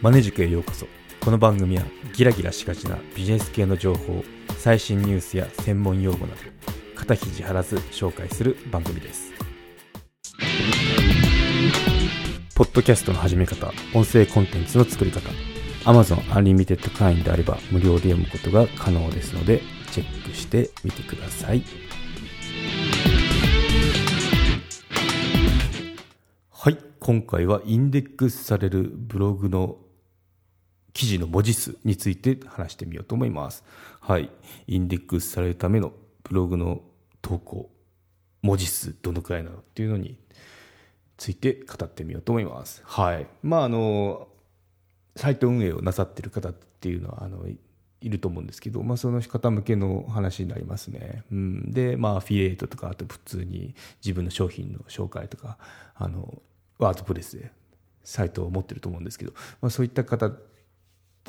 マネ塾へようこそ。この番組はギラギラしがちなビジネス系の情報最新ニュースや専門用語など肩肘張らず紹介する番組です。ポッドキャストの始め方音声コンテンツの作り方 Amazon Unlimited 会員であれば無料で読むことが可能ですのでチェックしてみてください。はい。今回はインデックスされるブログの記事の文字数について話してみようと思います。はい。インデックスされるためのブログの投稿、文字数どのくらいなのっていうのについて語ってみようと思います。はい。まあ、あの、サイト運営をなさってる方っていうのは、あの、いると思うんですけど、まあ、その方向けの話になりますね。うん、で、まあ、アフィリエイトとか、あと普通に自分の商品の紹介とか、あの、ワードプレスでサイトを持ってると思うんですけど、まあ、そういった方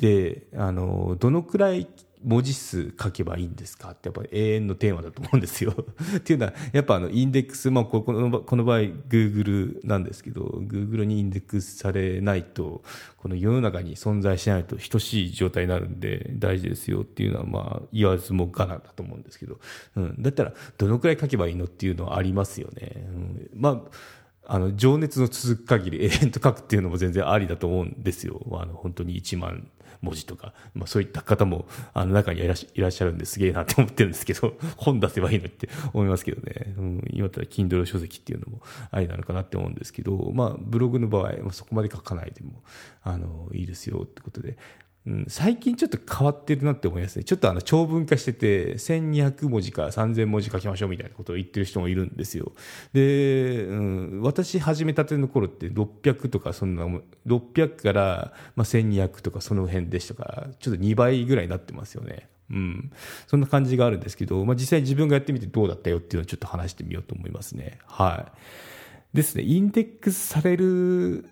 であのどのくらい文字数書けばいいんですか？ってやっぱり永遠のテーマだと思うんですよ。っていうのはやっぱあのインデックス、まあ、このこの場合 Google なんですけど Google にインデックスされないとこの世の中に存在しないと等しい状態になるんで大事ですよっていうのはまあ言わずもがなだと思うんですけど、うん、だったらどのくらい書けばいいのっていうのはありますよね。うん、まああの情熱の続く限り永遠と書くっていうのも全然ありだと思うんですよ。あの本当に1万文字とか、まあ、そういった方もあの中にいらっしゃるんですげえなって思ってるんですけど、本出せばいいのって思いますけどね。うん、今だったら Kindle 書籍っていうのもありなのかなって思うんですけど、まあブログの場合、そこまで書かないでもあのいいですよってことで、ん、最近ちょっと変わってるなって思いますね。ちょっとあの長文化してて、1200文字か3000文字書きましょうみたいなことを言ってる人もいるんですよ。で、うん、私始めたての頃って600とかそんな、600からまあ1200とかその辺でしたから、ちょっと2倍ぐらいになってますよね。うん。そんな感じがあるんですけど、まあ実際自分がやってみてどうだったよっていうのをちょっと話してみようと思いますね。はい。ですね、インデックスされる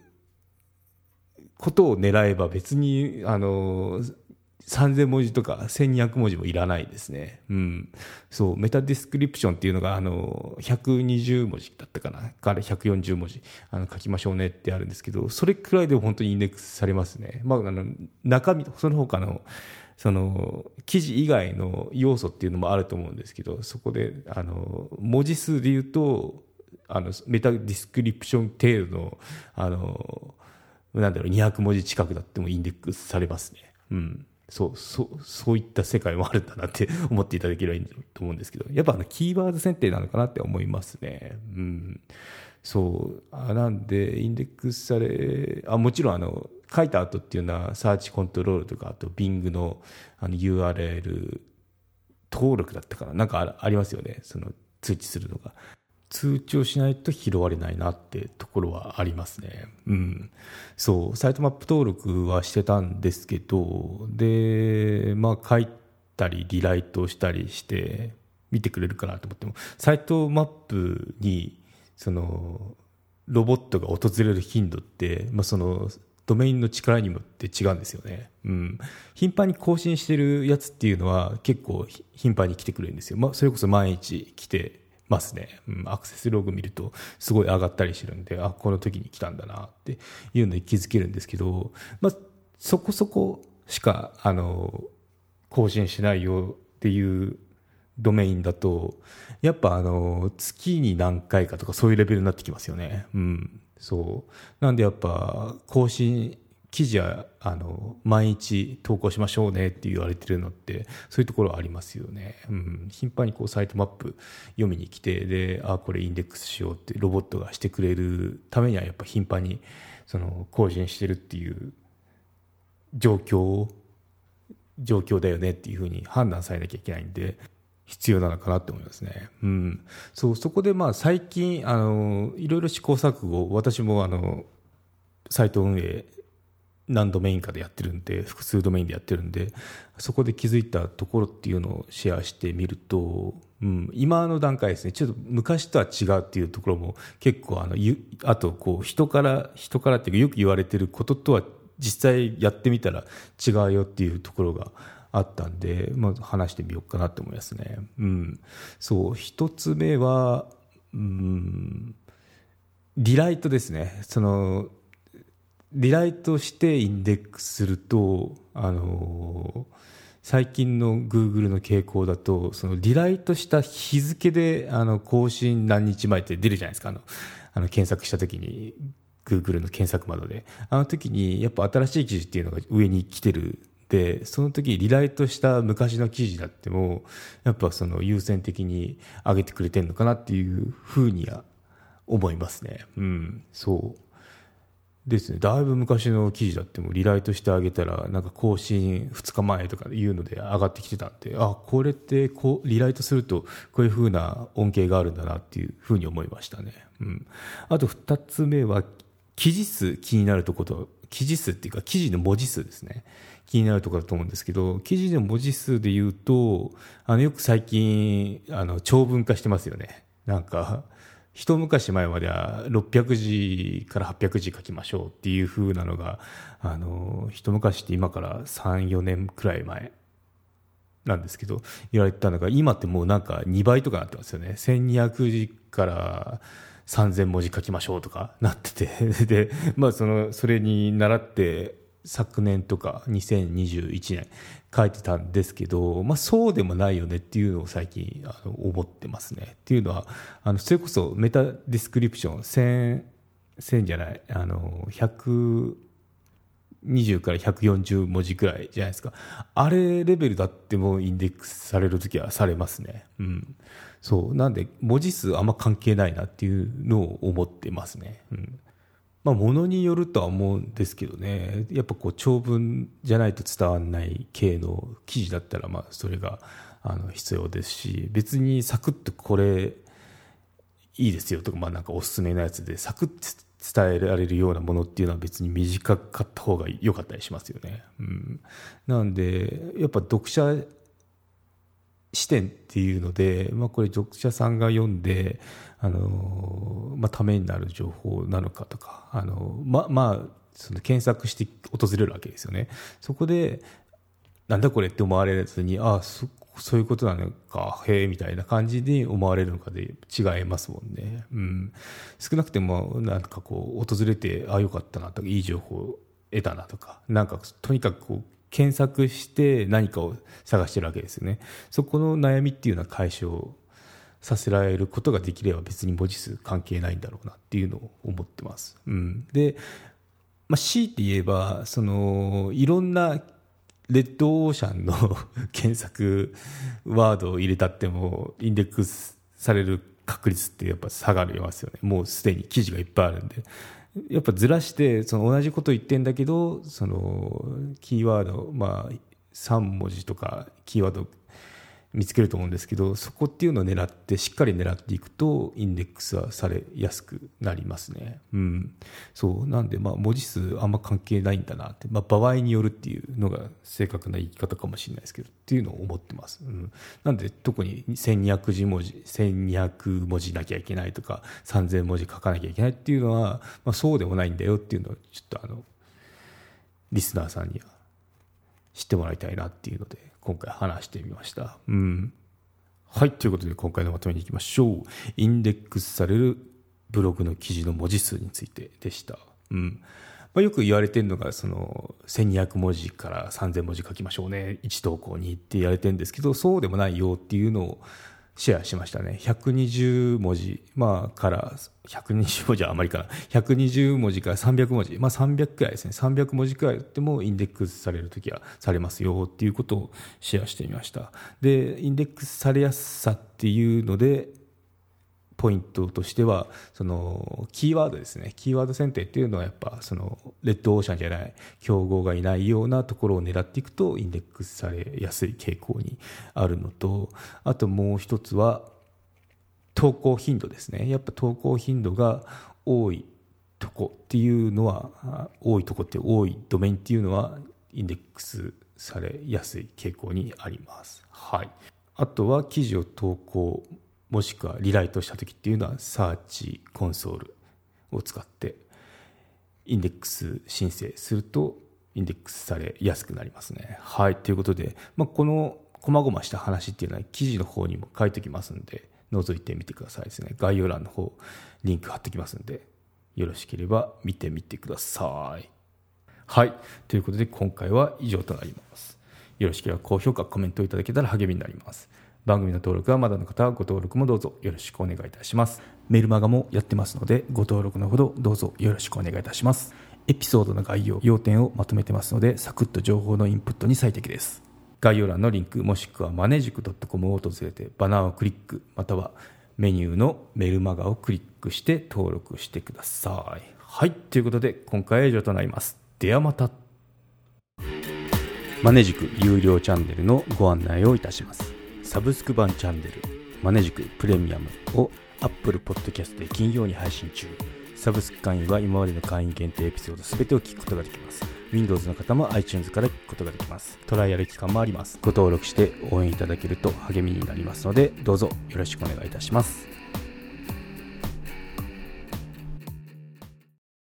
ことを狙えば別に、あの、3000文字とか1200文字もいらないですね。うん。そう、メタディスクリプションっていうのが、あの、120文字だったかなから140文字、あの、書きましょうねってあるんですけど、それくらいで本当にインデックスされますね。まあ、あの、中身、その他の、その、記事以外の要素っていうのもあると思うんですけど、そこで、あの、文字数で言うと、あの、メタディスクリプション程度の、あの、なんだろう、200文字近くだってもインデックスされますね。うん。そう、そう、そういった世界もあるんだなって 思っていただければいいと思うんですけど、やっぱあの、キーワード選定なのかなって思いますね。うん。そう。あなんで、インデックスされ、あ、もちろんあの、書いた後っていうのは、サーチコンソールとか、あと、Bing のあの URL 登録だったかななんかありますよね。その、通知するのが。通知をしないと拾われないなってところはありますね。うん。そう、サイトマップ登録はしてたんですけど、で、まあ書いたりリライトしたりして見てくれるかなと思っても、サイトマップに、その、ロボットが訪れる頻度って、まあその、ドメインの力にもって違うんですよね。うん。頻繁に更新してるやつっていうのは結構頻繁に来てくれるんですよ。まあ、それこそ毎日来てますね、うん、アクセスログ見るとすごい上がったりしてるんであこの時に来たんだなっていうので気づけるんですけど、まあ、そこそこしかあの更新しないよっていうドメインだとやっぱあの月に何回かとかそういうレベルになってきますよね。うん、そう。なんでやっぱ更新記事はあの毎日投稿しましょうねって言われてるのってそういうところありますよね、うん、頻繁にこうサイトマップ読みに来てであこれインデックスしようってロボットがしてくれるためにはやっぱ頻繁にその更新してるっていう状況状況だよねっていうふうに判断されなきゃいけないんで必要なのかなって思いますね。うん。そう、そこでまあ最近、あの、いろいろ試行錯誤、私もあの、サイト運営何ドメインかでやってるんで複数ドメインでやってるんでそこで気づいたところっていうのをシェアしてみると、うん、今の段階ですねちょっと昔とは違うっていうところも結構あのあとこう人から人からっていうかよく言われてることとは実際やってみたら違うよっていうところがあったんで、まず話してみようかなと思いますね。うん。そう、一つ目は、うん、リライトですね。その、リライトしてインデックスすると、あのー最近の Google の傾向だと、そのリライトした日付で、あの、更新何日前って出るじゃないですか。あの、あの検索した時に、Google の検索窓で。あの時に、やっぱ新しい記事っていうのが上に来てるで、その時リライトした昔の記事だっても、やっぱその優先的に上げてくれてるのかなっていうふうには思いますね。うん、そう。ですね、だいぶ昔の記事だってもリライトしてあげたら、なんか更新2日前とかいうので上がってきてたんで、あ、これってこうリライトするとこういう風な恩恵があるんだなっていうふうに思いましたね。うん。あと2つ目は、記事数気になるところ、記事数っていうか記事の文字数ですね。気になるところだと思うんですけど、記事の文字数で言うと、あの、よく最近、あの、長文化してますよね。なんか、一昔前までは600字から800字書きましょうっていう風なのが、あの、一昔って今から3、4年くらい前なんですけど、言われてたのが、今ってもうなんか2倍とかなってますよね。1200字から3000文字書きましょうとかなってて、で、まあその、それに倣って、昨年とか2021年書いてたんですけど、まあ、そうでもないよねっていうのを最近あの思ってますね。っていうのはあのそれこそメタディスクリプション1000じゃないあの120から140文字くらいじゃないですかあれレベルだってもインデックスされるときはされますね。うん、そうなんで文字数あんま関係ないなっていうのを思ってますね。うんまあ、ものによるとは思うんですけどね、やっぱこう長文じゃないと伝わらない系の記事だったら、まあそれがあの必要ですし、別にサクッとこれいいですよとか、まあなんかおすすめのやつで、サクッと伝えられるようなものっていうのは別に短かった方が良かったりしますよね。うん。なんで、やっぱ読者視点っていうので、まあこれ読者さんが読んで、あのまあ、ためになる情報なのかとか、あのままあ、その検索して訪れるわけですよね。そこで、なんだこれって思われずに、ああ、そそういうことなのか、へえ、みたいな感じに思われるのかで違いますもんね。うん。少なくても、なんかこう、訪れて、ああ、よかったなとか、いい情報を得たなとか、なんか、とにかくこう、検索して何かを探してるわけですよね。そこの悩みっていうのは解消させられることができれば別に文字数関係ないんだろうなっていうのを思ってます。うん、で、まあ、強いて言えばそのいろんなレッドオーシャンの検索ワードを入れたってもインデックスされる確率ってやっぱ下がりますよねもうすでに記事がいっぱいあるんでやっぱずらしてその同じこと言ってんだけどそのキーワードまあ3文字とかキーワード見つけると思うんですけどそこっていうのを狙ってしっかり狙っていくとインデックスはされやすくなりますね。うん、そうなんでまあ文字数あんま関係ないんだなって、まあ、場合によるっていうのが正確な言い方かもしれないですけどっていうのを思ってます。うん、なんで特に1200字文字1200文字なきゃいけないとか3000文字書かなきゃいけないっていうのは、まあ、そうでもないんだよっていうのをちょっとあのリスナーさんには知ってもらいたいなっていうので今回話してみました。うん。はい。ということで今回のまとめにいきましょう。インデックスされるブログの記事の文字数についてでした。うん。まあ、よく言われてるのが、その、1200文字から3000文字書きましょうね。1投稿にって言われてるんですけど、そうでもないよっていうのをシェアしましたね。120文字、まあ、から、120文字はあまりかな。120文字から300文字、まあ300くらいですね。300文字くらいでもインデックスされる時はされますよっていうことをシェアしてみました。で、インデックスされやすさっていうので、ポイントとしてはそのキーワードですね。キーワード選定っていうのはやっぱそのレッドオーシャンじゃない競合がいないようなところを狙っていくとインデックスされやすい傾向にあるのとあともう一つは投稿頻度ですね。やっぱ投稿頻度が多いとこっていうのは多いとこって多いドメインっていうのはインデックスされやすい傾向にあります。はい、あとは記事を投稿もしくはリライトした時っていうのはサーチコンソールを使ってインデックス申請するとインデックスされやすくなりますね。はい。ということで、まあ、この細々した話っていうのは記事の方にも書いておきますんで、覗いてみてくださいですね。概要欄の方、リンク貼っておきますんで、よろしければ見てみてください。はい。ということで今回は以上となります。よろしければ高評価、コメントいただけたら励みになります。番組の登録はまだの方はご登録もどうぞよろしくお願いいたします。メルマガもやってますのでご登録のほどどうぞよろしくお願いいたします。エピソードの概要、要点をまとめてますのでサクッと情報のインプットに最適です。概要欄のリンクもしくはマネジク .com を訪れてバナーをクリックまたはメニューのメルマガをクリックして登録してください。はい。ということで今回は以上となります。ではまた。マネジク有料チャンネルのご案内をいたします。サブスク版チャンネルマネジクプレミアムを Apple Podcast で金曜に配信中。サブスク会員は今までの会員限定エピソード全てを聞くことができます。Windows の方も iTunes から聞くことができます。トライアル期間もあります。ご登録して応援いただけると励みになりますので、どうぞよろしくお願いいたします。